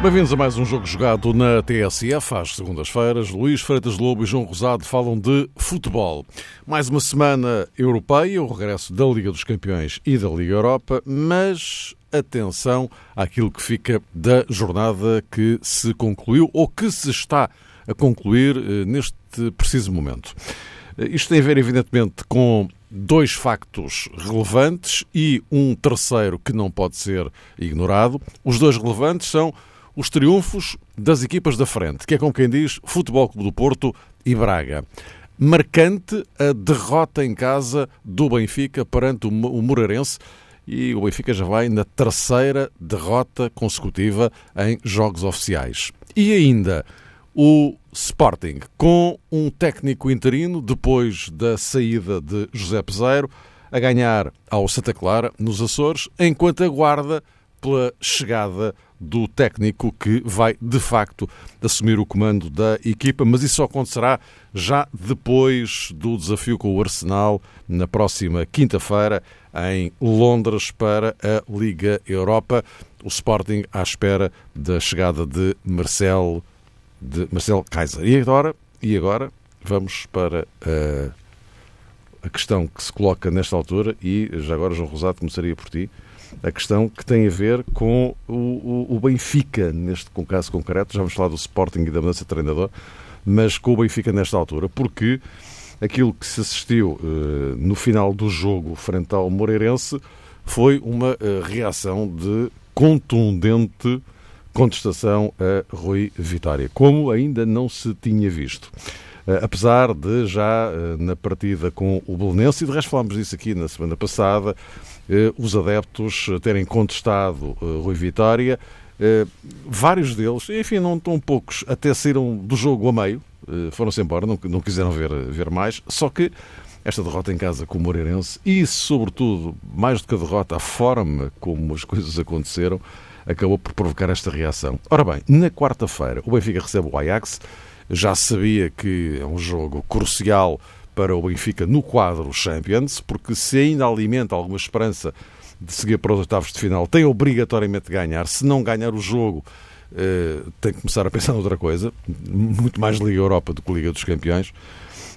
Bem-vindos a mais um jogo jogado na TSF às segundas-feiras. Luís Freitas Lobo e João Rosado falam de futebol. Mais uma semana europeia, o regresso da Liga dos Campeões e da Liga Europa, mas atenção àquilo que fica da jornada que se concluiu ou que se está a concluir eh, neste preciso momento. Eh, isto tem a ver, evidentemente, com dois factos relevantes e um terceiro que não pode ser ignorado. Os dois relevantes são os triunfos das equipas da frente, que é como quem diz Futebol Clube do Porto e Braga. Marcante a derrota em casa do Benfica perante o Moreirense e o Benfica já vai na terceira derrota consecutiva em jogos oficiais. E ainda o Sporting, com um técnico interino depois da saída de José Peseiro, a ganhar ao Santa Clara, nos Açores, enquanto aguarda pela chegada do técnico que vai, de facto, assumir o comando da equipa, mas isso só acontecerá já depois do desafio com o Arsenal na próxima quinta-feira em Londres para a Liga Europa. O Sporting à espera da chegada de Marcel, de Marcel Kaiser. E agora, e agora vamos para a, a questão que se coloca nesta altura e já agora, João Rosado, começaria por ti a questão que tem a ver com o, o, o Benfica, neste caso concreto, já vamos falar do Sporting e da mudança de treinador, mas com o Benfica nesta altura, porque aquilo que se assistiu uh, no final do jogo frente ao Moreirense foi uma uh, reação de contundente contestação a Rui Vitória, como ainda não se tinha visto. Uh, apesar de já na partida com o Belenense, e de resto falámos disso aqui na semana passada, eh, os adeptos terem contestado eh, Rui Vitória. Eh, vários deles, enfim, não tão poucos, até saíram do jogo a meio, foram-se embora, não, não quiseram ver, ver mais. Só que esta derrota em casa com o Moreirense e, sobretudo, mais do que a derrota, a forma como as coisas aconteceram, acabou por provocar esta reação. Ora bem, na quarta-feira, o Benfica recebe o Ajax. Já sabia que é um jogo crucial para o Benfica no quadro Champions, porque se ainda alimenta alguma esperança de seguir para os oitavos de final, tem obrigatoriamente de ganhar. Se não ganhar o jogo, eh, tem que começar a pensar noutra coisa, muito mais Liga Europa do que Liga dos Campeões.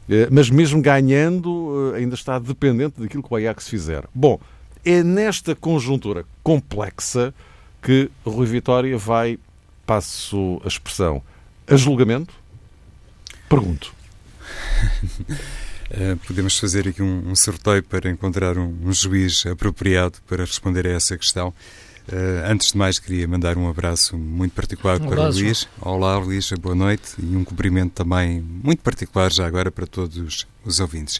Eh, mas mesmo ganhando, eh, ainda está dependente daquilo que o Ajax fizer. Bom, é nesta conjuntura complexa que Rui Vitória vai, passo a expressão, a julgamento? Pergunto. Uh, podemos fazer aqui um, um, sorteio para encontrar um, um, juiz apropriado para responder a essa questão. Uh, antes de mais, queria mandar um abraço muito particular um para o Luís. Olá, Luís, boa noite e um cumprimento também muito particular já agora para todos os ouvintes.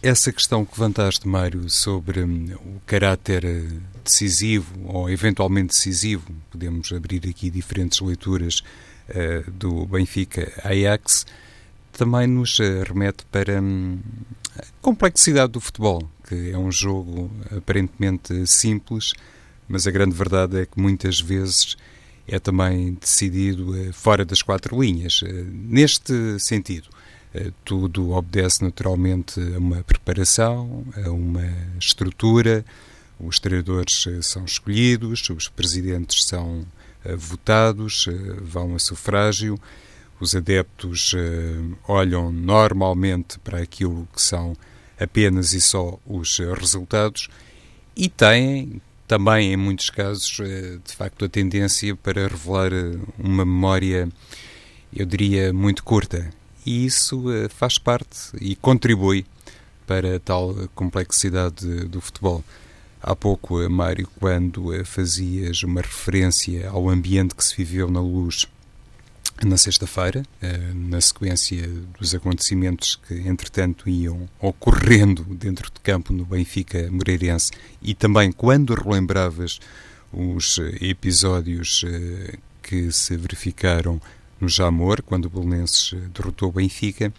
Essa questão que levantaste, Mário, sobre um, o caráter eh, decisivo ou eventualmente decisivo, podemos abrir aqui diferentes leituras uh, do Benfica Ajax também nos eh, remete para hum, a complexidade do futebol, que é um jogo aparentemente simples, mas a grande verdade é que muitas vezes é também decidido eh, fora das quatro linhas. Eh, neste sentido, tudo obedece naturalmente a uma preparação, a uma estrutura, os treinadores são escolhidos, os presidentes são votados, vão a sufrágio os adeptos uh, olham normalmente para aquilo que são apenas e só os resultados e têm também, em muitos casos, uh, de facto, a tendência para revelar uma memória, eu diria, muito curta. E isso faz parte e contribui para a tal complexidade do futebol. Há pouco, Mário, quando fazias uma referência ao ambiente que se viveu na luz na sexta-feira, eh, na sequência dos acontecimentos que, entretanto, iam ocorrendo dentro de campo no Benfica Moreirense e também quando relembravas os episódios eh, que se verificaram no Jamor, quando o Belenenses derrotou o Benfica,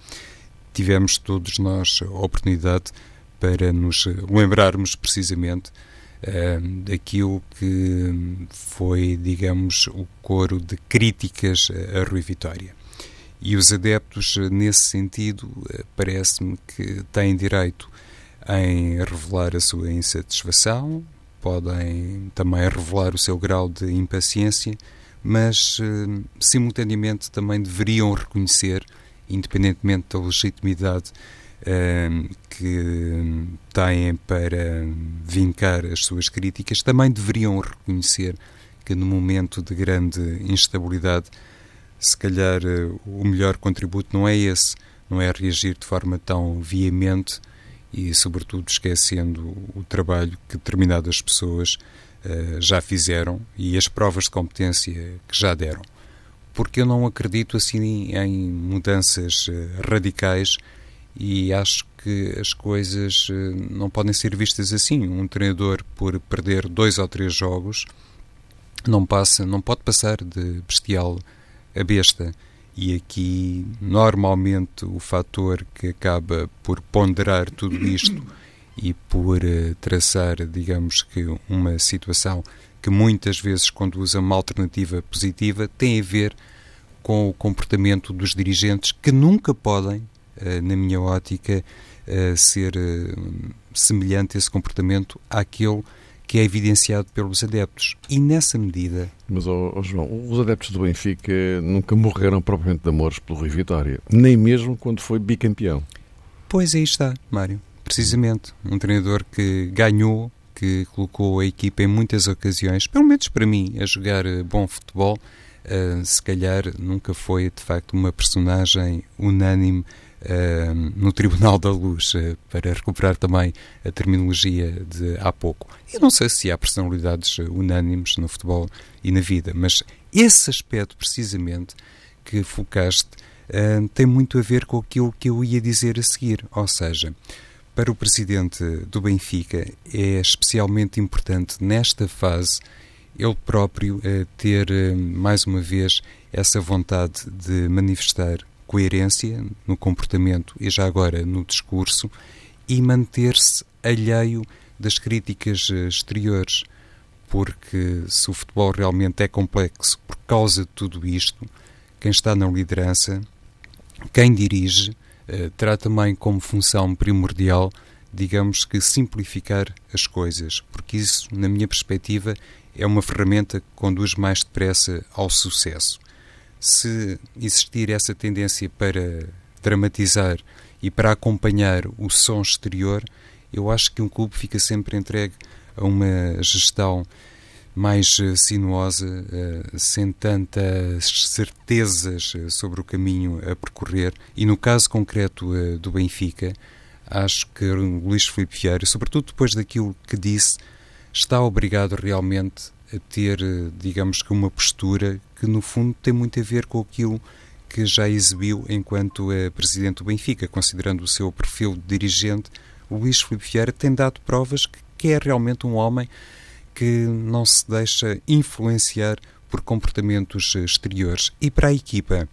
tivemos todos nós a oportunidade para nos lembrarmos precisamente daquilo que foi, digamos, o coro de críticas a Rui Vitória. E os adeptos, nesse sentido, parece-me que têm direito em revelar a sua insatisfação, podem também revelar o seu grau de impaciência, mas simultaneamente também deveriam reconhecer, independentemente da legitimidade que têm para vincar as suas críticas, também deveriam reconhecer que no momento de grande instabilidade, se calhar eh, o melhor contributo não é esse, não é reagir de forma tão veemente e, sobretudo, esquecendo o trabalho que determinadas pessoas uh, já fizeram e as provas de competência que já deram. Porque eu não acredito assim em mudanças uh, radicais e acho que as coisas uh, não podem ser vistas assim. Um treinador, por perder dois ou três jogos, não passa, não pode passar de bestial a besta. E aqui, normalmente, o fator que acaba por ponderar tudo isto e por uh, traçar, digamos que, uma situação que muitas vezes conduz a uma alternativa positiva tem a ver com o comportamento dos dirigentes que nunca podem, na minha ótica, uh, ser semelhante esse comportamento àquele que é evidenciado pelos adeptos. E nessa medida. Mas, oh, oh João, os adeptos do Benfica nunca morreram propriamente de amores pelo Rui Vitória, nem mesmo quando foi bicampeão. Pois aí está, Mário. Precisamente. Um treinador que ganhou, que colocou a equipa em muitas ocasiões, pelo menos para mim, a jogar eh, bom futebol. Uh, se calhar nunca foi de facto uma personagem unânime no Tribunal da Luz, uh, para recuperar também a terminologia de há pouco. Eu não sei se há personalidades unânimes no futebol e na vida, mas esse aspecto precisamente que focaste uh, tem muito a ver com aquilo que eu ia dizer a seguir, ou seja, para o presidente do Benfica é especialmente importante nesta fase ele próprio ter mais uma vez essa vontade de manifestar coerência no comportamento e já agora no discurso e manter-se alheio das críticas eh, exteriores, porque se o futebol realmente é complexo por causa de tudo isto, quem está na liderança, quem dirige, eh, terá também como função primordial, digamos que, simplificar as coisas, porque isso, na minha perspectiva, é uma ferramenta que conduz mais depressa ao sucesso se existir essa tendência para dramatizar e para acompanhar o som exterior, eu acho que um clube fica sempre entregue a uma gestão mais eh, sinuosa, eh, sem tantas certezas eh, sobre o caminho a percorrer. E no caso concreto do Benfica, acho que o Luís Filipe Vieira, sobretudo depois daquilo que disse, está obrigado realmente a ter, digamos que, uma postura que, no fundo, tem muito a ver com aquilo que já exibiu enquanto é presidente do Benfica, considerando o seu perfil de dirigente. O Luís Filipe Vieira tem dado provas que, que é realmente um homem que não se deixa influenciar por comportamentos exteriores. E para a equipa,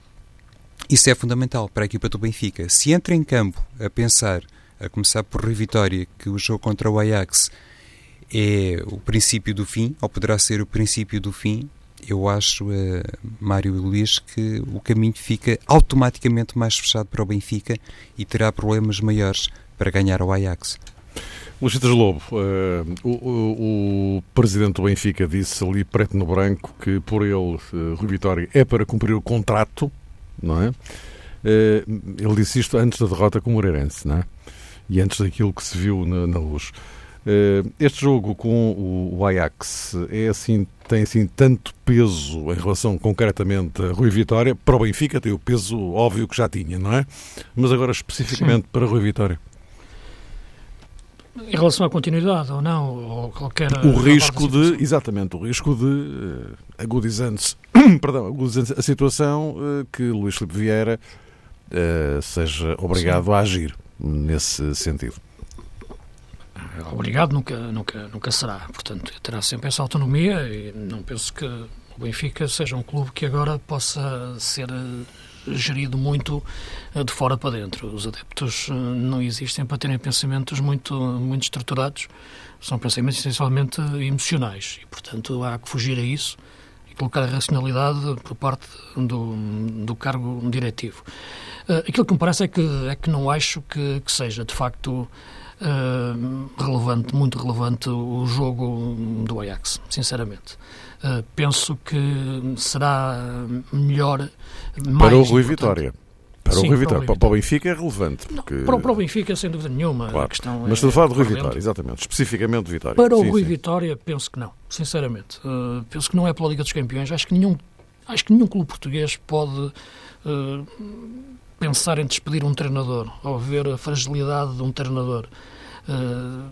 isso é fundamental para a equipa do Benfica. Se entra em campo a pensar, a começar por Rui Vitória, que o jogo contra o Ajax é o princípio do fim, ou poderá ser o princípio do fim, eu acho, uh, Mário e Luís, que o caminho fica automaticamente mais fechado para o Benfica e terá problemas maiores para ganhar o Ajax. Luís Lobo, uh, o, o, o, presidente do Benfica disse ali preto no branco que por ele, uh, Rui Vitória, é para cumprir o contrato, não é? Uh, ele disse isto antes da derrota com o Moreirense, não é? E antes daquilo que se viu na, na luz. Eh, este jogo com o Ajax é assim, tem assim tanto peso em relação concretamente a Rui Vitória. Para o Benfica tem o peso óbvio que já tinha, não é? Mas agora especificamente Sim. para Rui Vitória. Em relação à continuidade ou não, ou qualquer. O risco de. Exatamente, o risco de uh, agudizando-se perdão, agudizando a situação uh, que Luís Filipe Vieira seja obrigado Sim. a agir nesse sentido obrigado nunca, nunca, nunca será. Portanto, terá sempre essa autonomia e não penso que o Benfica seja um clube que agora possa ser gerido muito de fora para dentro. Os adeptos não existem para terem pensamentos muito, muito estruturados, são pensamentos essencialmente emocionais e, portanto, há que fugir a isso e colocar a racionalidade por parte do, do cargo diretivo. Aquilo que me parece é que, é que não acho que, que seja, de facto, relevante, muito relevante o jogo do Ajax, sinceramente. Uh, penso que será melhor para o Rui Vitória. Para Sim, o Rui Vitória. Para, o Benfica é relevante. Porque... Não, para, o Benfica, sem dúvida nenhuma. Claro. Mas estou a falar de Rui Vitória, exatamente. Especificamente Vitória. Para sim, o Rui sim. Vitória, penso que não. Sinceramente. Uh, penso que não é pela Liga dos Campeões. Acho que nenhum, acho que nenhum clube português pode uh, pensar em despedir um treinador ou ver a fragilidade de um treinador uh,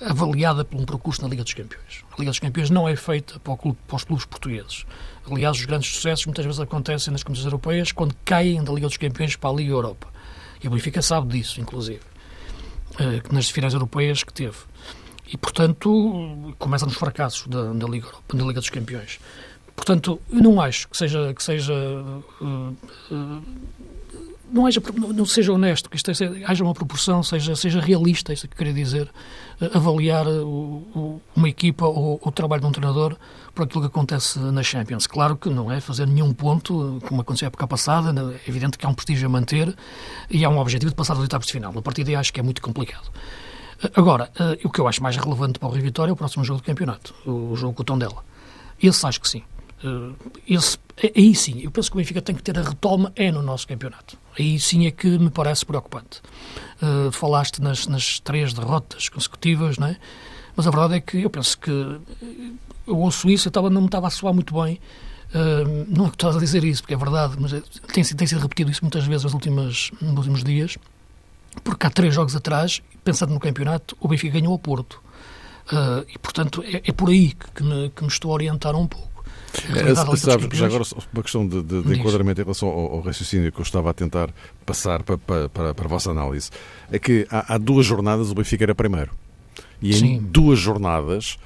avaliada por um percurso na Liga dos Campeões. A Liga dos Campeões não é feita para, clube, para os clubes portugueses. Aliás, os grandes sucessos muitas vezes acontecem nas competições europeias quando caem da Liga dos Campeões para a Liga Europa. E o Benfica sabe disso, inclusive, uh, nas finais europeias que teve. E, portanto, começa nos fracassos da, da, Liga, Europa, da Liga dos Campeões. Portanto, eu não acho que seja, que seja uh, uh, não, haja, não seja honesto, que isto haja uma proporção, seja, seja realista, isso é que queria dizer, eh, avaliar o, o, uma equipa ou o trabalho de um treinador por aquilo que acontece na Champions. Claro que não é fazer nenhum ponto, como aconteceu a época passada, é evidente que há um prestígio a manter e há um objetivo de passar aos oitavos de final. A partir daí acho que é muito complicado. Agora, o que eu acho mais relevante para o Rio Vitória é o próximo jogo do campeonato, o jogo com o Tondela. Esse acho que sim. Esse, aí sim, eu penso que o Benfica tem que ter a retoma é no nosso campeonato. Aí sim é que me parece preocupante. Uh, falaste nas, nas três derrotas consecutivas, não é? Mas a verdade é que eu penso que eu ouço isso, eu estava, não me estava a soar muito bem. Uh, não é que estás a dizer isso, porque é verdade, mas tem, tem sido repetido isso muitas vezes nos últimos, nos últimos dias, porque há três jogos atrás, pensando no campeonato, o Benfica ganhou ao Porto. Uh, e, portanto, é, é por aí que, me, que me estou a orientar um pouco. É, sabes, já agora uma questão de, de, de enquadramento em relação ao, ao, raciocínio que eu estava a tentar passar para, para, para, para a vossa análise. É que há, há, duas jornadas o Benfica era primeiro. E em Sim. duas jornadas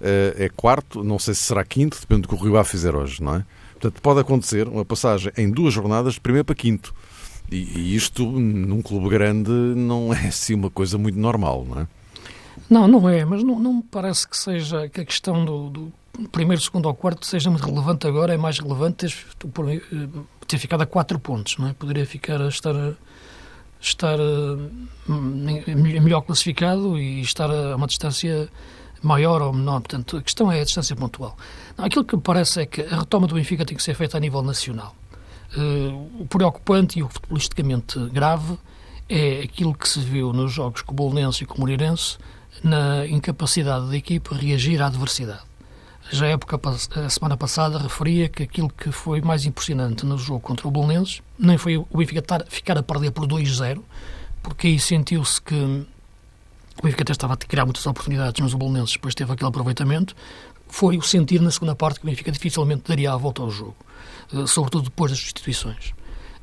uh, é quarto, não sei se será quinto, depende do que o Rio Ave fizer hoje, não é? Portanto, pode acontecer uma passagem em duas jornadas de primeiro para quinto. E, e isto, num clube grande, não é assim uma coisa muito normal, não é? Não, não é, mas não, não me parece que seja que a questão do, do primeiro, segundo ou quarto seja muito relevante agora, é mais relevante ter, eh, ter ficado a quatro pontos, não é? Poderia ficar a estar, estar eh, melhor classificado e estar a uma distância maior ou menor. Portanto, a questão é a distância pontual. Não, aquilo que me parece é que a retoma do Benfica tem que ser feita a nível nacional. Uh, o preocupante e o futbolisticamente grave é aquilo que se viu nos jogos com o Bolonense e com o Moreirense na incapacidade da equipe reagir à adversidade. Já a, época, a semana passada referia que aquilo que foi mais impressionante no jogo contra o Bolonenses nem foi o Benfica ficar a perder por 2-0, porque aí sentiu-se que o Benfica até estava a criar muitas oportunidades, mas o Bolonenses depois teve aquele aproveitamento. Foi o sentir na segunda parte que o Benfica dificilmente daria a volta ao jogo, eh, sobretudo depois das substituições.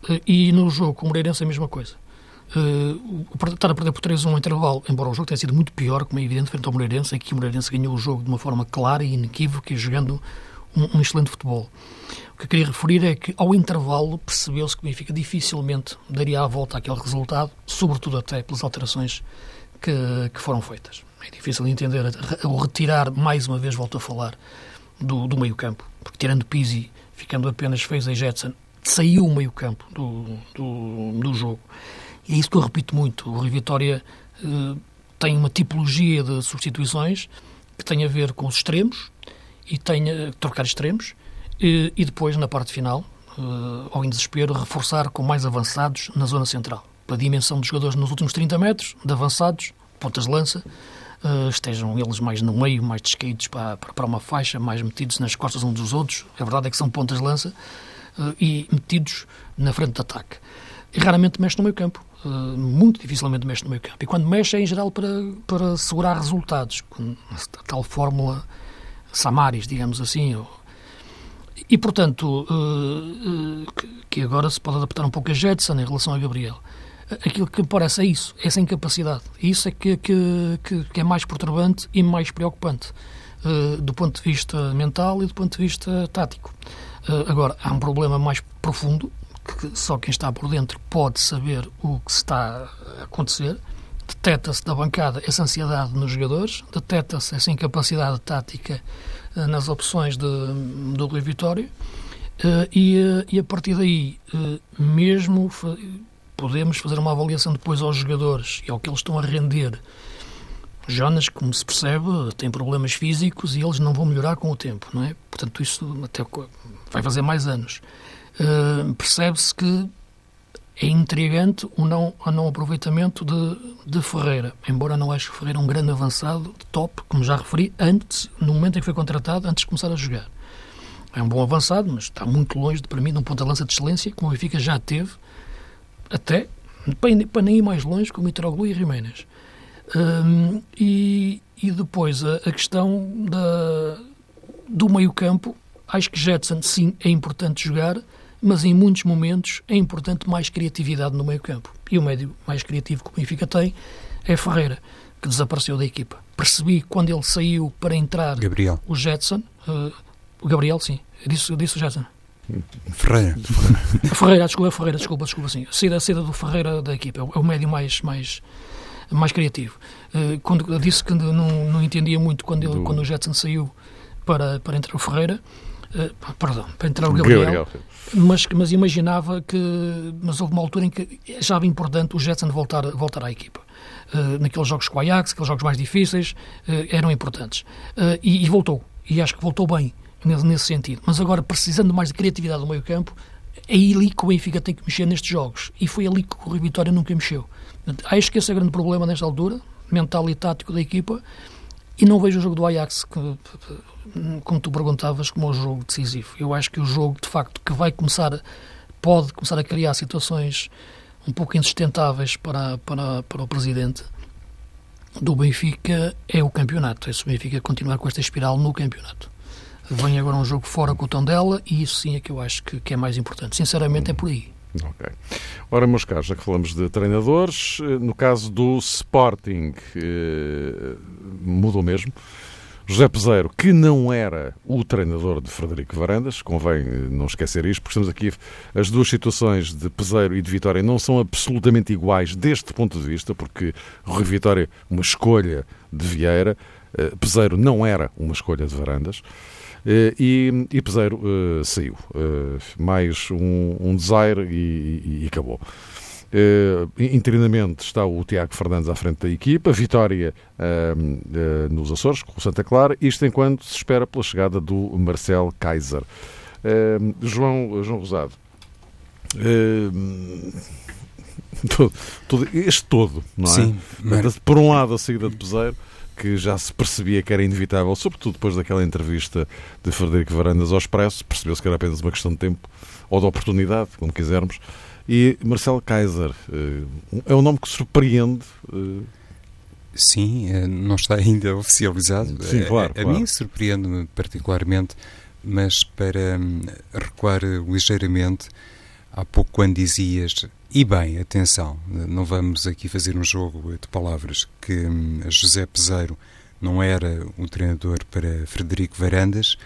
Eh, e no jogo com o Moreirense a mesma coisa. Uh, estar a perder por 3-1 um intervalo, embora o jogo tenha sido muito pior, como é evidente, frente ao Moreirense, que o Moreirense ganhou o jogo de uma forma clara e inequívoca jogando um, um excelente futebol. O que eu queria referir é que, ao intervalo, percebeu-se que o Benfica dificilmente daria a volta àquele resultado, sobretudo até pelas alterações que, que foram feitas. É difícil de entender, ou retirar, mais uma vez, volto a falar, do, do meio-campo, porque tirando Pizzi, ficando apenas Fez e Jetson, saiu o meio-campo do, do, do jogo. E é isso que eu repito muito. O Rio Vitória uh, tem uma tipologia de substituições que tem a ver com os extremos e tem a trocar extremos e, e depois, na parte final, uh, ao em desespero, reforçar com mais avançados na zona central. Pela dimensão dos jogadores nos últimos 30 metros, de avançados, pontas de lança, uh, estejam eles mais no meio, mais descaídos para, para uma faixa, mais metidos nas costas uns dos outros. A verdade é que são pontas de lança uh, e metidos na frente de ataque. E raramente mexe no meio campo. Eh, muito dificilmente mexe no meio campo. E quando mexe é em geral para, para segurar resultados, com a tal fórmula Samaris, digamos assim. E, portanto, uh, que agora se pode adaptar um pouco a Jetson em relação a Gabriel. Aquilo que me parece é isso, essa incapacidade. Isso é que, que, que é mais perturbante e mais preocupante, do ponto de vista mental e do ponto de vista tático. agora, há um problema mais profundo, que só quem está por dentro pode saber o que está a acontecer. Deteta-se da bancada essa ansiedade nos jogadores, deteta-se essa incapacidade tática nas opções de, do Rui Vitória. e, e a partir daí, mesmo podemos fazer uma avaliação depois aos jogadores e ao que eles estão a render. Jonas, como se percebe, tem problemas físicos e eles não vão melhorar com o tempo, não é? Portanto, isso até vai fazer mais anos. Uh, Percebe-se que é intrigante o não, o não aproveitamento de, de Ferreira, embora não acho que Ferreira um grande avançado, top, como já referi, antes, no momento em que foi contratado, antes de começar a jogar. É um bom avançado, mas está muito longe, de, para mim, de um ponta-lança de excelência, como o Benfica já teve, até, para nem ir mais longe, com Mitroglou e Jiménez. Um, e, e depois a, a questão da, do meio-campo, acho que Jetson, sim, é importante jogar, mas em muitos momentos é importante mais criatividade no meio-campo. E o médio mais criativo que o Benfica tem é Ferreira, que desapareceu da equipa. Percebi quando ele saiu para entrar Gabriel. o Jetson, uh, o Gabriel, sim, disse, disse o Jetson. Ferreira. Ferreira, desculpa, Ferreira, desculpa, desculpa, sim. A saída, do Ferreira da equipa, é o médio mais, mais, mais criativo. Uh, quando disse que não, não entendia muito quando, ele, do... quando o Jetson saiu para, para entrar o Ferreira, uh, perdão, para entrar o Gabriel, Gabriel, mas, mas imaginava que, mas houve uma altura em que achava importante o Jetson voltar, voltar à equipa. Uh, naqueles jogos com o Ajax, aqueles jogos mais difíceis, eram importantes. E, e voltou, e acho que voltou bem nesse sentido. Mas agora, precisando mais de criatividade no meio campo, é ali que o Benfica tem que mexer nestes jogos. E foi ali que o Rui Vitória nunca mexeu. Acho que esse é o grande problema nesta altura, mental e tático da equipa, e não vejo o jogo do Ajax, que, como tu perguntavas, como o jogo decisivo. Eu acho que o jogo, de facto, que vai começar, pode começar a criar situações um pouco insustentáveis para, para, para o Presidente do Benfica, é o campeonato. É se o Benfica continuar com esta espiral no campeonato. Vem agora um jogo fora com o tom dela e isso sim é que eu acho que, que é mais importante. Sinceramente, é por aí. Ok. Ora, meus caros, já que falamos de treinadores, eh, no caso do Sporting, eh, mudou mesmo. José Peseiro, que não era o treinador de Frederico Varandas, convém eh, não esquecer isto, porque estamos aqui, as duas situações de Peseiro e de Vitória não são absolutamente iguais deste ponto de vista, porque Rui Vitória, uma escolha de Vieira, Peseiro não era uma escolha de Varandas. Eh, e, e Peseiro saiu. Mais um, um desire e, e, e acabou. Uh, internamente está o Tiago Fernandes à frente da equipa, vitória uh, uh, nos Açores, com o Santa Clara, isto enquanto se espera pela chegada do Marcel Kaiser. João, João Rosado, todo, todo, este todo, não é? Sim, mas... Por um lado, a saída de Peseiro, que já se percebia que era inevitável, sobretudo depois daquela entrevista de Frederico Varandas ao Expresso, percebeu-se que era apenas uma questão de tempo ou de oportunidade, como quisermos. E Marcelo Kaiser eh, é um nome que surpreende. Eh, Sim, eh, não está ainda oficializado. Sim, claro. A, a claro. mim surpreende-me particularmente, mas para hum, recuar ligeiramente, há pouco quando dizias e bem, atenção, não vamos aqui fazer um jogo de palavras que hum, José Peseiro não era um treinador para Frederico Varandas.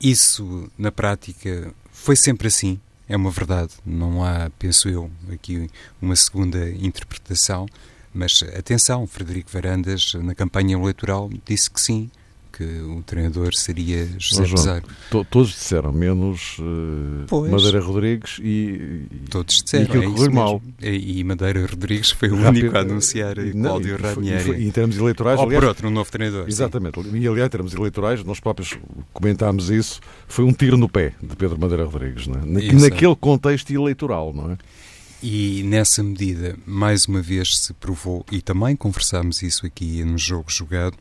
Isso, na prática, foi sempre assim, é uma verdade. Não há, penso eu, aqui uma segunda interpretação. Mas atenção, Frederico Varandas, na campanha eleitoral, disse que sim, que o treinador seria José João, to, Todos disseram, menos uh, Madeira Rodrigues e, todos disseram, e aquilo é correu mal. E, e, Madeira Rodrigues foi o Rápido, único a anunciar não, Cláudio Ranieri. em termos eleitorais... Ou aliás, por outro, um novo treinador. Exatamente. Sim. E aliás, em termos eleitorais, nós próprios comentámos isso, foi um tiro no pé de Pedro Madeira Rodrigues, não é? naquele contexto eleitoral, não é? E nessa medida, mais uma vez se provou, e também conversámos isso aqui no jogo jogado,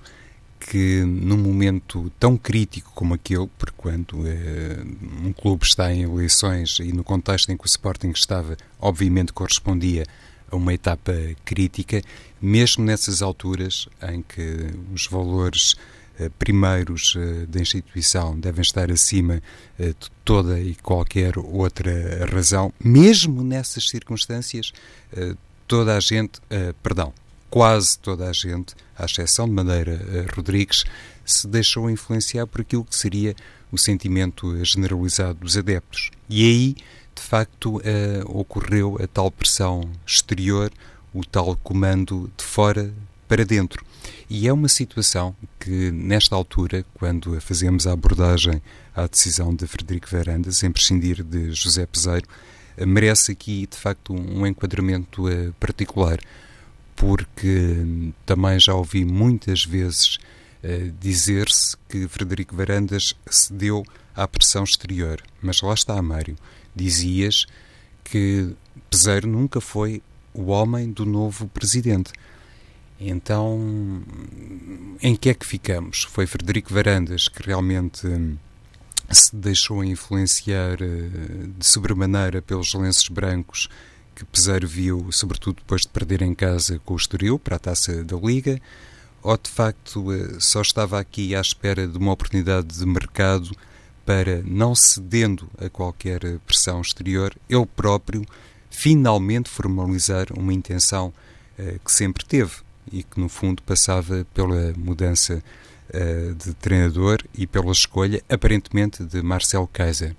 que num momento tão crítico como aquele, porque quando eh, um clube está em eleições e no contexto em que o Sporting estava, obviamente correspondia a uma etapa crítica, mesmo nessas alturas em que os valores eh, primeiros eh, da instituição devem estar acima de toda e qualquer outra razão, mesmo nessas circunstâncias, toda a gente, perdão, quase toda a gente, à exceção de Madeira eh, Rodrigues, se deixou influenciar por aquilo que seria o sentimento generalizado dos adeptos. E aí, de facto, uh, ocorreu a tal pressão exterior, o tal comando de fora para dentro. E é uma situação que, nesta altura, quando fazemos a abordagem à decisão de Frederico Verandas em prescindir de José Peseiro, merece aqui, de facto, um enquadramento particular, porque também já ouvi muitas vezes uh, dizer-se que Frederico Verandas cedeu à pressão exterior. Mas lá está, Mário. Dizias que Peseiro nunca foi o homem do novo presidente. Então, em que é que ficamos? Foi Frederico Varandas que realmente se deixou influenciar eh, de sobremaneira pelos lenços brancos que Peseiro viu, sobretudo depois de perder em casa com o Estoril para a taça da Liga, ou de facto eh, só estava aqui à espera de uma oportunidade de mercado para, não cedendo a qualquer pressão exterior, ele próprio finalmente formalizar uma intenção uh, que sempre teve e que, no fundo, passava pela mudança uh, de treinador e pela escolha, aparentemente, de Marcel Kaiser,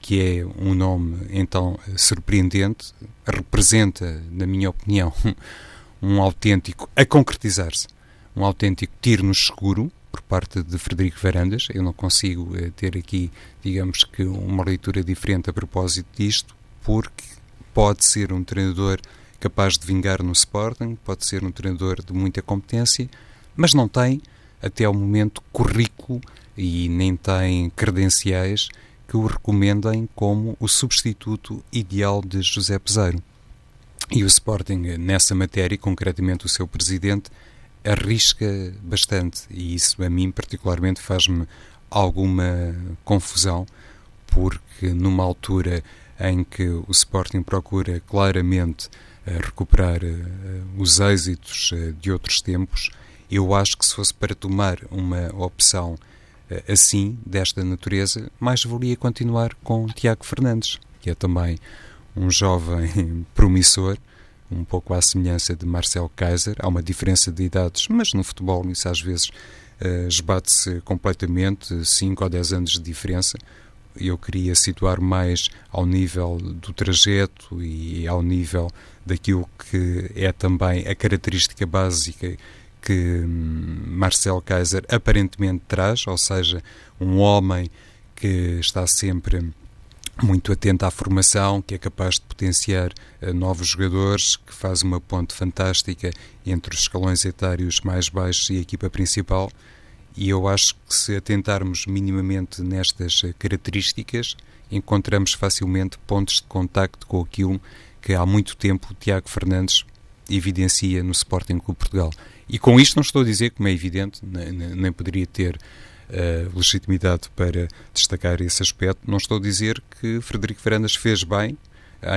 que é um nome, então, surpreendente, representa, na minha opinião, um autêntico, a concretizar-se, um autêntico tiro no escuro por parte de Frederico Varandas. Eu não consigo uh, ter aqui, digamos que, uma leitura diferente a propósito disto, porque pode ser um treinador capaz de vingar no Sporting, pode ser um treinador de muita competência, mas não tem, até ao momento, currículo e nem tem credenciais que o recomendem como o substituto ideal de José Peseiro. E o Sporting, nessa matéria, concretamente o seu presidente, arrisca bastante e isso a mim particularmente faz-me alguma confusão porque numa altura em que o Sporting procura claramente uh, recuperar uh, os êxitos uh, de outros tempos, eu acho que se fosse para tomar uma opção assim, desta natureza, mais valia continuar com Tiago Fernandes, que é também um jovem promissor, um pouco à semelhança de Marcel Kaiser. Há uma diferença de idades, mas no futebol isso às vezes esbate-se completamente, 5 ou 10 anos de diferença eu queria situar mais ao nível do trajeto e ao nível daquilo que é também a característica básica que hum, Marcel Kaiser aparentemente traz, ou seja, um homem que está sempre muito atento à formação, que é capaz de potenciar uh, novos jogadores, que faz uma ponte fantástica entre os escalões etários mais baixos e a equipa principal. E eu acho que se atentarmos minimamente nestas características, encontramos facilmente pontos de contacto com aquilo que há muito tempo o Tiago Fernandes evidencia no Sporting Clube Portugal. E com isto não estou a dizer, como é evidente, nem, nem poderia ter uh, legitimidade para destacar esse aspecto, não estou a dizer que Frederico Fernandes fez bem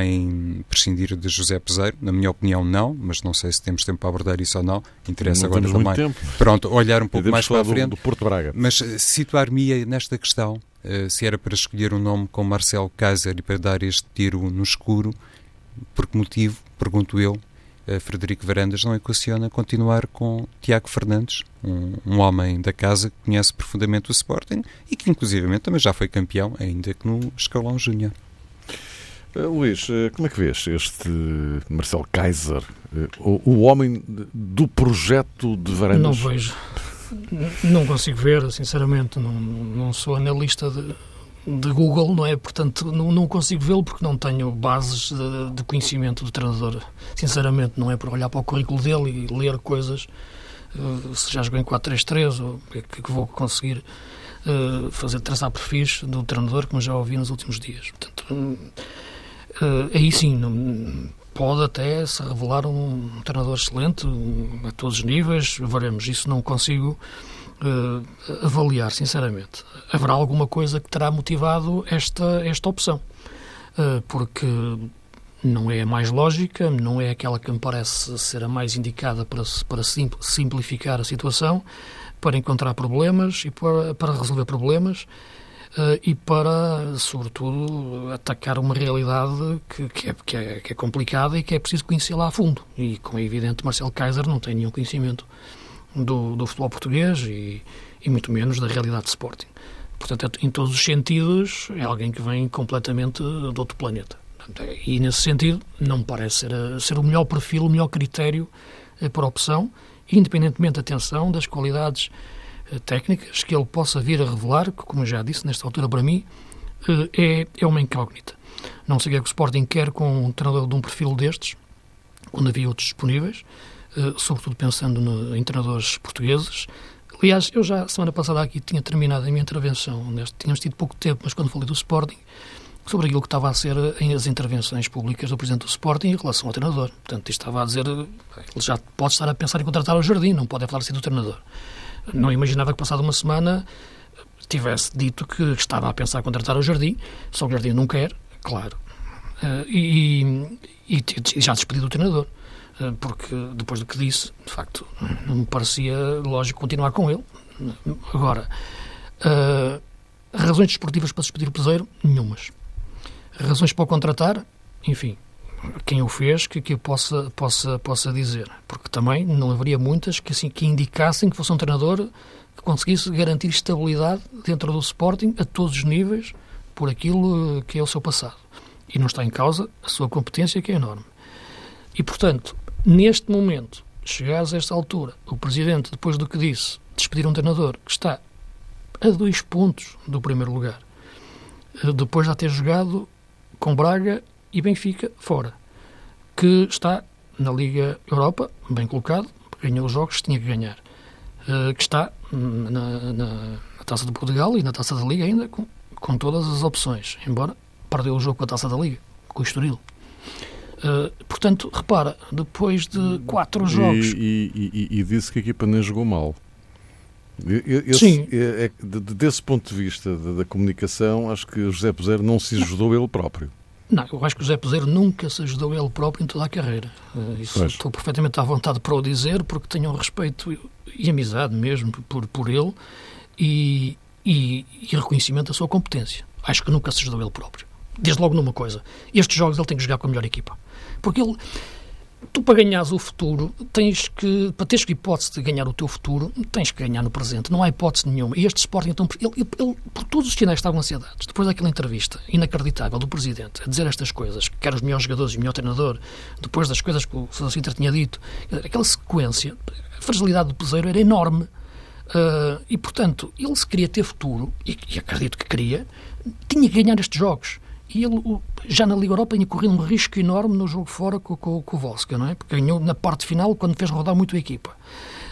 em prescindir de José Peseiro? Na minha opinião, não, mas não sei se temos tempo para abordar isso ou não. Interessa não agora também. Tempo. Pronto, olhar um pouco mais para a frente. Do, do Porto Braga. Mas eh, situar-me nesta questão, uh, se era para escolher um nome com Marcelo Kaiser e para dar este tiro no escuro, por que motivo, pergunto eu, Frederico Varandas não equaciona continuar com Tiago Fernandes, um, um, homem da casa que conhece profundamente o Sporting e que inclusivamente também já foi campeão, ainda que no escalão júnior. Uh, Luís, uh, como é que vês este Marcelo Kaiser, uh, o, o, homem do projeto de Varandas? Não vejo. Não consigo ver, sinceramente. Não, não sou analista de, de Google, não é? Portanto, não, não consigo vê-lo porque não tenho bases de, de, conhecimento do treinador. Sinceramente, não é por olhar para o currículo dele e ler coisas, se já jogou em 4-3-3 ou é que, que vou conseguir fazer traçar perfis do treinador, como já ouvi nos últimos dias. Portanto, uh, aí sim pode até se revelar um treinador excelente a todos os níveis, veremos. Isso não consigo uh, avaliar, sinceramente. Haverá alguma coisa que terá motivado esta, esta opção, uh, porque não é a mais lógica, não é aquela que me parece ser a mais indicada para, para simplificar a situação, para encontrar problemas e para, para resolver problemas uh, e para, sobretudo, atacar uma realidade que, que, é, que, é, que é complicada e que é preciso conhecê-la a fundo. E, como é evidente, Marcelo Kaiser não tem nenhum conhecimento do, do futebol português e, e muito menos da realidade de Sporting. Portanto, em todos os sentidos, é alguém que vem completamente de outro planeta. E, nesse sentido, não me parece ser, ser o melhor perfil, o melhor critério por opção, independentemente, atenção, das qualidades técnicas que ele possa vir a revelar, que, como já disse, nesta altura, para mim, é, é uma incógnita. Não sei o que é que o Sporting quer com um treinador de um perfil destes, quando havia outros disponíveis, sobretudo pensando no, em treinadores portugueses, Aliás, eu já semana passada aqui tinha terminado a minha intervenção, neste, tínhamos tido pouco tempo, mas quando falei do Sporting, sobre aquilo que estava a ser em as intervenções públicas do Presidente do Sporting em relação ao treinador. Portanto, isto estava a dizer, ele já pode estar a pensar em contratar o Jardim, não pode falar assim do treinador. Não imaginava que passado uma semana tivesse dito que estava a pensar em contratar o Jardim, só que o Jardim não quer, claro. E, e, e, já despedido o treinador. Eh, porque depois do que disse, de facto, não me parecia lógico continuar com ele. Agora, uh, razões desportivas para despedir o Peseiro? Nenhumas. Razões para o contratar? Enfim, quem o fez que, que eu possa, possa, possa dizer. Porque também não haveria muitas que, assim, que indicassem que fosse um treinador que conseguisse garantir estabilidade dentro do Sporting a todos os níveis por aquilo que é o seu passado. E não está em causa a sua competência, que é enorme. E, portanto, Neste momento, chegados a esta altura, o Presidente, depois do que disse, despedir um treinador que está a dois pontos do primeiro lugar, eh, depois de já ter jogado com Braga e Benfica fora, que está na Liga Europa, bem colocado, ganhou os jogos que tinha que ganhar, eh, que está na, na, na, Taça de Portugal e na Taça da Liga ainda com, com todas as opções, embora perdeu o jogo com a Taça da Liga, com o Estoril. Uh, portanto, repara, depois de quatro jogos. E, e, e, e disse que a equipa nem jogou mal. Esse, Sim. É, é, desse ponto de vista da, da, comunicação, acho que o José Peseiro não se ajudou ele próprio. Não, eu acho que o José Peseiro nunca se ajudou ele próprio em toda a carreira. Uh, isso pois. estou perfeitamente à vontade para o dizer, porque tenho um respeito e amizade mesmo por, por ele e, e, e reconhecimento da sua competência. Acho que nunca se ajudou ele próprio. Desde logo numa coisa: estes jogos ele tem que jogar com a melhor equipa. Porque ele, tu para ganhares o futuro, tens que, para teres hipótese de ganhar o teu futuro, tens que ganhar no presente. Não há hipótese nenhuma. E este Sporting, então, ele, ele, por todos os sinais estavam ansiedades, depois daquela entrevista inacreditável do Presidente, a dizer estas coisas, que eram os melhores jogadores e o melhor treinador, depois das coisas que o Sousa Sintra tinha dito, aquela sequência, a fragilidade do Peseiro era enorme. Uh, e, portanto, ele se queria ter futuro, e, e acredito que queria, tinha que ganhar estes jogos. E ele, já na Liga Europa, tinha corrido um risco enorme no jogo fora com, com, com o Volska, não é? Porque ganhou na parte final quando fez rodar muito a equipa.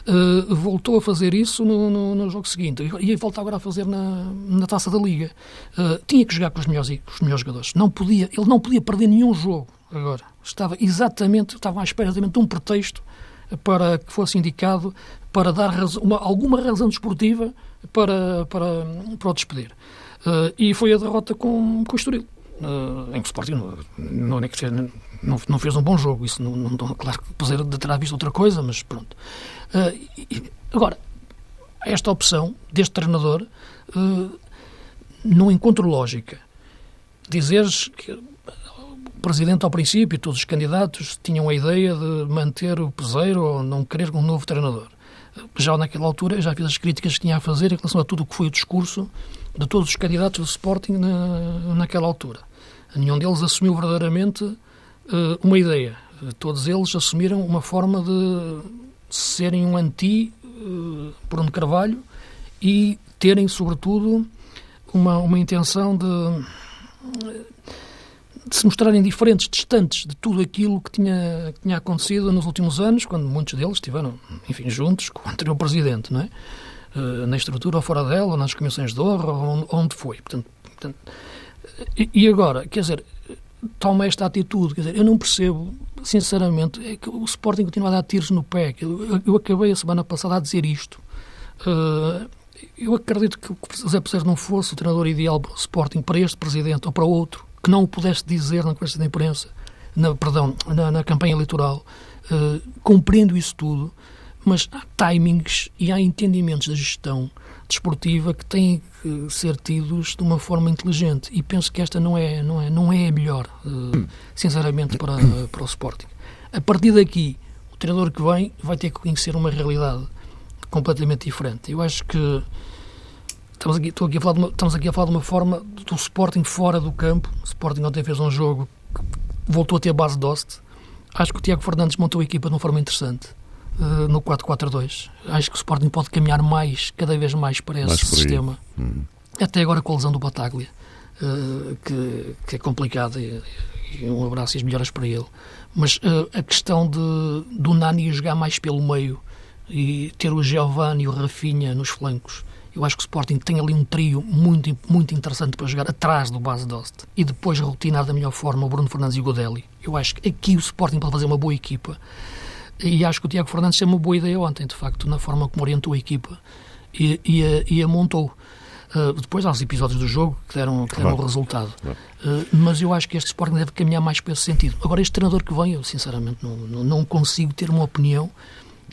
Uh, voltou a fazer isso no, no, no, jogo seguinte e volta agora a fazer na, na taça da Liga. Uh, tinha que jogar com os, melhores, com os melhores jogadores. Não podia, ele não podia perder nenhum jogo agora. Estava exatamente, estava à espera exatamente de um pretexto para que fosse indicado para dar uma, alguma razão desportiva para, para, para o despedir. Uh, e foi a derrota com, com o Estoril uh, em que o Sporting não, é não, não, fez um bom jogo. Isso não, não claro que poder terá visto outra coisa, mas pronto. Uh, e, agora, esta opção deste treinador uh, não encontro lógica. Dizeres que o Presidente, ao princípio, todos os candidatos tinham a ideia de manter o Peseiro ou não querer um novo treinador. Já naquela altura, já fiz as críticas que tinha a fazer em relação a tudo o que foi o discurso de todos os candidatos do Sporting na, naquela altura. Nenhum deles assumiu verdadeiramente uh, uma ideia. Todos eles assumiram uma forma de serem um anti uh, Bruno Carvalho e terem, sobretudo, uma, uma intenção de, de se mostrarem diferentes, distantes de tudo aquilo que tinha, que tinha acontecido nos últimos anos, quando muitos deles estiveram, enfim, juntos com o anterior presidente, não é? Na estrutura ou fora dela, nas comissões de honra, onde, onde foi. Portanto, portanto e, agora, quer dizer, toma esta atitude, quer dizer, eu não percebo, sinceramente, é que o Sporting continua a dar tiros no pé. Eu, eu acabei a semana passada a dizer isto. Uh, eu acredito que o José Peseiro não fosse o treinador ideal para o Sporting, para este presidente ou para outro, que não o pudesse dizer na conversa de imprensa, na, perdão, na, na campanha eleitoral. Uh, compreendo isso tudo, mas há timings e há entendimentos da gestão desportiva que têm que ser tidos de uma forma inteligente e penso que esta não é não é não é a melhor uh, sinceramente para para o Sporting a partir daqui o treinador que vem vai ter que conhecer uma realidade completamente diferente. Eu acho que estamos aqui, estou aqui a falar de uma, estamos aqui a falar de uma forma do Sporting fora do campo. O Sporting ontem fez um jogo que voltou a ter a base de Dost. Acho que o Tiago Fernandes montou a equipa de uma forma interessante. Uh, no 4-4-2. Acho que o Sporting pode caminhar mais, cada vez mais para esse mais sistema. Hum. Até agora com a lesão do Bataglia, uh, que, que, é complicado. E, e, um abraço e as melhoras para ele. Mas uh, a questão de, do Nani jogar mais pelo meio e ter o Giovanni e o Rafinha nos flancos. Eu acho que o Sporting tem ali um trio muito, muito interessante para jogar atrás do base Dost e depois rotinar da melhor forma o Bruno Fernandes e o Godelli. Eu acho que aqui o Sporting pode fazer uma boa equipa e acho que o Tiago Fernandes teve uma boa ideia ontem, de facto, na forma como orientou a equipa e, e, a, e a montou. Uh, depois há os episódios do jogo que deram, que deram claro. o resultado. Claro. Uh, mas eu acho que este Sporting deve caminhar mais para esse sentido. Agora, este treinador que vem, eu sinceramente não, não, não consigo ter uma opinião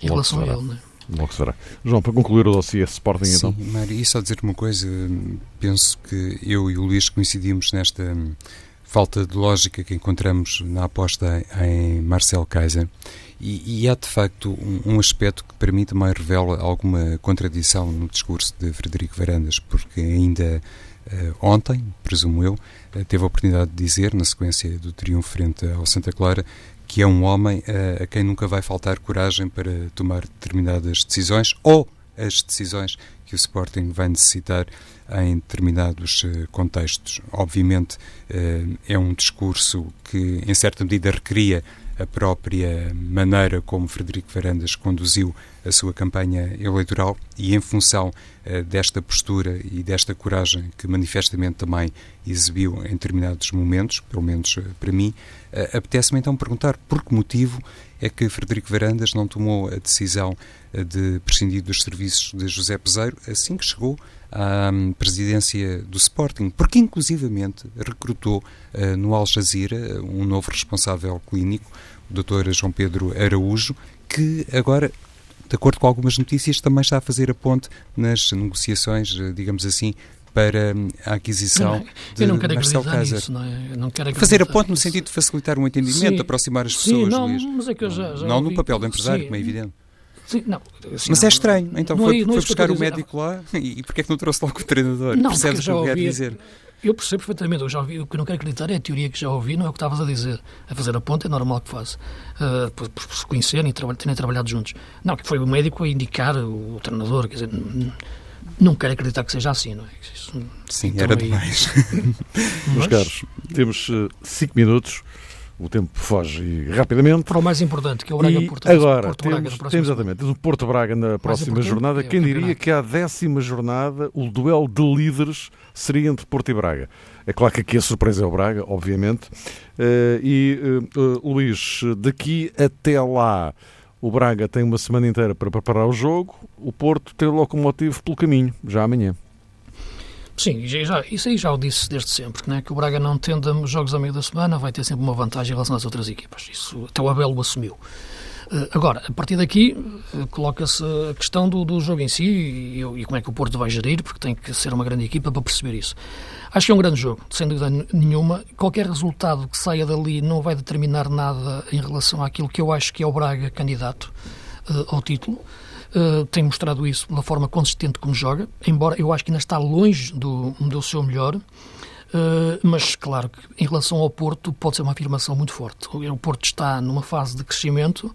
em Logo relação a ele. Né? Logo será. João, para concluir o dossiê Sporting, Sim, então. Mário, e só dizer uma coisa, penso que eu e o Luís coincidimos nesta falta de lógica que encontramos na aposta em Marcel Kaiser e, e há, de facto, um, um, aspecto que para mim também revela alguma contradição no discurso de Frederico Varandas, porque ainda uh, ontem, presumo eu, uh, teve a oportunidade de dizer, na sequência do triunfo frente ao Santa Clara, que é um homem uh, a quem nunca vai faltar coragem para tomar determinadas decisões ou as decisões que o Sporting vai necessitar em determinados contextos. Obviamente, é um discurso que, em certa medida, recria a própria maneira como Frederico Varandas conduziu a sua campanha eleitoral e em função uh, desta postura e desta coragem que manifestamente também exibiu em determinados momentos, pelo menos uh, para mim, uh, apetece-me então perguntar por que motivo é que Frederico Varandas não tomou a decisão de prescindir dos serviços de José Peseiro assim que chegou à um, presidência do Sporting, porque inclusivamente recrutou uh, no Al Jazeera um novo responsável clínico, o Dr. João Pedro Araújo, que agora de acordo com algumas notícias, também está a fazer a ponte nas negociações, eh, digamos assim, para hum, a aquisição não, não de Marcel Kaiser. Nisso, não é? não Fazer a ponte no sentido de facilitar o entendimento, sim, aproximar as pessoas, sim, não, Mas é que eu já, já não ouvi, no papel do empresário, sim, como é evidente. Sim, não, assim, mas é estranho. Então foi, é, foi buscar o médico lá e, e porquê é que não trouxe logo o treinador? Não, Percebes o que eu quero dizer? Eu percebo perfeitamente, eu já ouvi, o que eu não quero acreditar é a teoria que já ouvi, não é o que estavas a dizer. A fazer a ponta é normal que faça, uh, por, por, se conhecerem e traba terem trabalhado juntos. Não, que foi o médico a indicar o, o treinador, quer dizer, não quero acreditar que seja assim, não é? Isso, Sim, então, era aí... demais. Meus caros, temos 5 uh, minutos o tempo foge rapidamente. Para o mais importante, que é o Braga e Porto Agora, Porto temos, Braga temos exatamente o Porto Braga na próxima jornada. É Quem diria que à décima jornada o duelo de líderes seria entre Porto e Braga? É claro que aqui a surpresa é o Braga, obviamente. Uh, e, uh, uh, Luís, daqui até lá, o Braga tem uma semana inteira para preparar o jogo, o Porto tem o locomotivo pelo caminho, já amanhã. Sim, já, isso aí já o disse desde sempre, né, que o Braga não tendo os jogos a meio da semana vai ter sempre uma vantagem em relação às outras equipas. Isso até o Abel o assumiu. Uh, agora, a partir daqui, uh, coloca-se a questão do, do jogo em si e, e, como é que o Porto vai gerir, porque tem que ser uma grande equipa para perceber isso. Acho que é um grande jogo, sem dúvida nenhuma. Qualquer resultado que saia dali não vai determinar nada em relação àquilo que eu acho que é o Braga candidato uh, ao título. Uh, tem mostrado isso uma forma consistente como joga, embora eu acho que ainda está longe do, do seu melhor. Uh, mas, claro, que em relação ao Porto, pode ser uma afirmação muito forte. O Porto está numa fase de crescimento,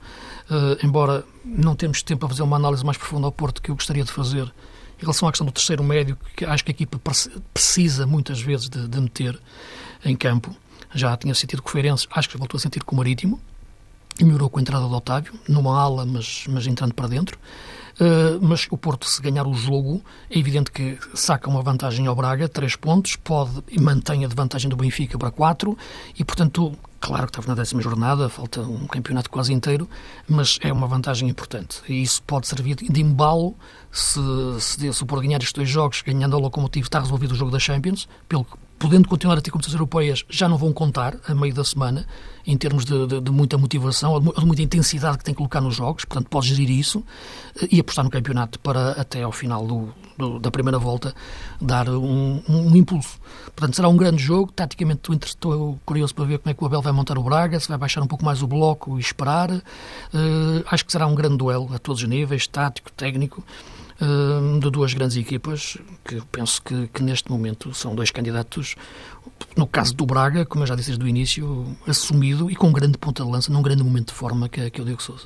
uh, embora não temos tempo para fazer uma análise mais profunda ao Porto que eu gostaria de fazer em relação à questão do terceiro médio, que acho que a equipa precisa muitas vezes de, de meter em campo. Já tinha sentido com o acho que voltou a sentir com o Marítimo e melhorou com a entrada do Otávio, numa ala, mas, mas entrando para dentro. Uh, mas o Porto, se ganhar o jogo, é evidente que saca uma vantagem ao Braga, três pontos, pode e mantém a vantagem do Benfica para quatro, e portanto, claro que estava na décima jornada, falta um campeonato quase inteiro, mas é uma vantagem importante. E isso pode servir de embalo se, se, se o Porto ganhar estes dois jogos, ganhando ao Locomotivo, está resolvido o jogo da Champions, pelo podendo continuar a ter competições europeias, já não vão contar a meio da semana, em termos de, de, de muita motivação, ou de muita intensidade que tem que colocar nos jogos, portanto, pode gerir isso eh, e apostar no campeonato para até ao final do, do, da primeira volta dar um, um, impulso. Portanto, será um grande jogo. Taticamente, estou curioso para ver como é que o Abel vai montar o Braga, se vai baixar um pouco mais o bloco e esperar. Uh, acho que será um grande duelo a todos os níveis, tático, técnico de duas grandes equipas que penso que, que, neste momento são dois candidatos, no caso do Braga, como eu já disse desde o início, assumido e com um grande ponta de lança, num grande momento de forma que, é, que é o Diego Sousa.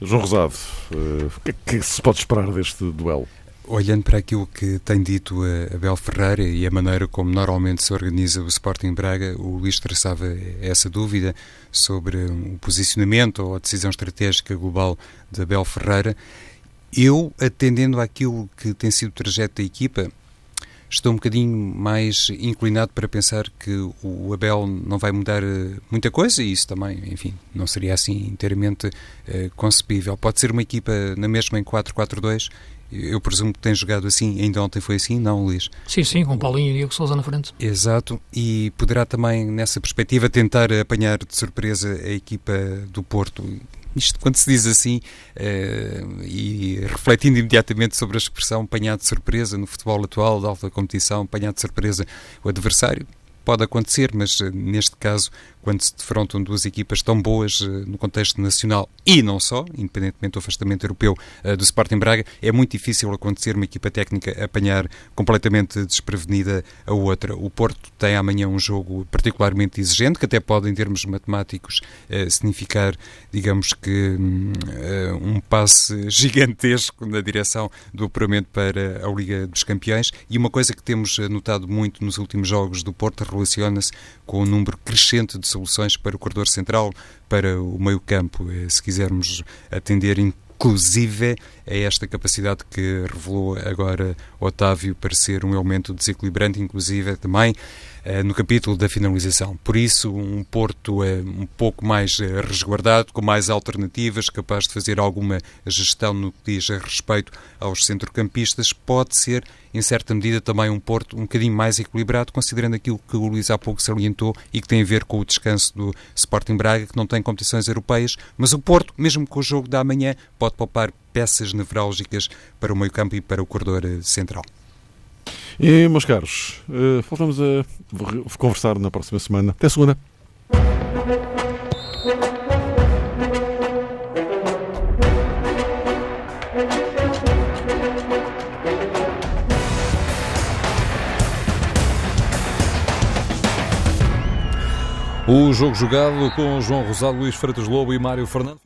João Rosado, uh, o que é que se pode esperar deste duelo? Olhando para aquilo que tem dito a Abel Ferreira e a maneira como normalmente se organiza o Sporting Braga, o Luís traçava essa dúvida sobre o posicionamento ou a decisão estratégica global de Abel Ferreira. Eu, atendendo àquilo que tem sido o trajeto da equipa, estou um bocadinho mais inclinado para pensar que o Abel não vai mudar eh, muita coisa e isso também, enfim, não seria assim inteiramente uh, concebível. Pode ser uma equipa na mesma em 4-4-2. Eu presumo que tem jogado assim, ainda ontem foi assim, não, Luís? Sim, sim, com Paulinho e Diego Sousa na frente. Exato, e poderá também, nessa perspectiva, tentar apanhar de surpresa a equipa do Porto isto, quando se diz assim, uh, e refletindo imediatamente sobre a expressão apanhado de surpresa no futebol atual, da alta competição, apanhado de surpresa o adversário, pode acontecer, mas uh, neste caso quando se defrontam duas equipas tão boas uh, no contexto nacional e não só, independentemente do afastamento europeu uh, do Sporting Braga, é muito difícil acontecer uma equipa técnica apanhar completamente desprevenida a outra. O Porto tem amanhã um jogo particularmente exigente, que até pode, em termos matemáticos, uh, significar, digamos que, um passe gigantesco na direção do apuramento para a Liga dos Campeões. E uma coisa que temos notado muito nos últimos jogos do Porto relaciona-se com o número crescente de soluções para o corredor central, para o meio-campo, eh, se quisermos atender inclusive a esta capacidade que revelou agora Otávio para ser um elemento desequilibrante, inclusive também eh, no capítulo da finalização. Por isso, um Porto é um pouco mais eh, resguardado, com mais alternativas, capaz de fazer alguma gestão no que diz respeito aos centrocampistas, pode ser, em certa medida, também um Porto um bocadinho mais equilibrado, considerando aquilo que o Luís há pouco salientou e que tem a ver com o descanso do Sporting Braga, que não tem competições europeias, mas o Porto, mesmo com o jogo da manhã, pode poupar peças nevrálgicas para o meio-campo e para o corredor eh, central. E, meus caros, uh, voltamos a conversar na próxima semana. Até segunda. O jogo jogado com João Rosado, Luís Freitas Lobo e Mário Fernando.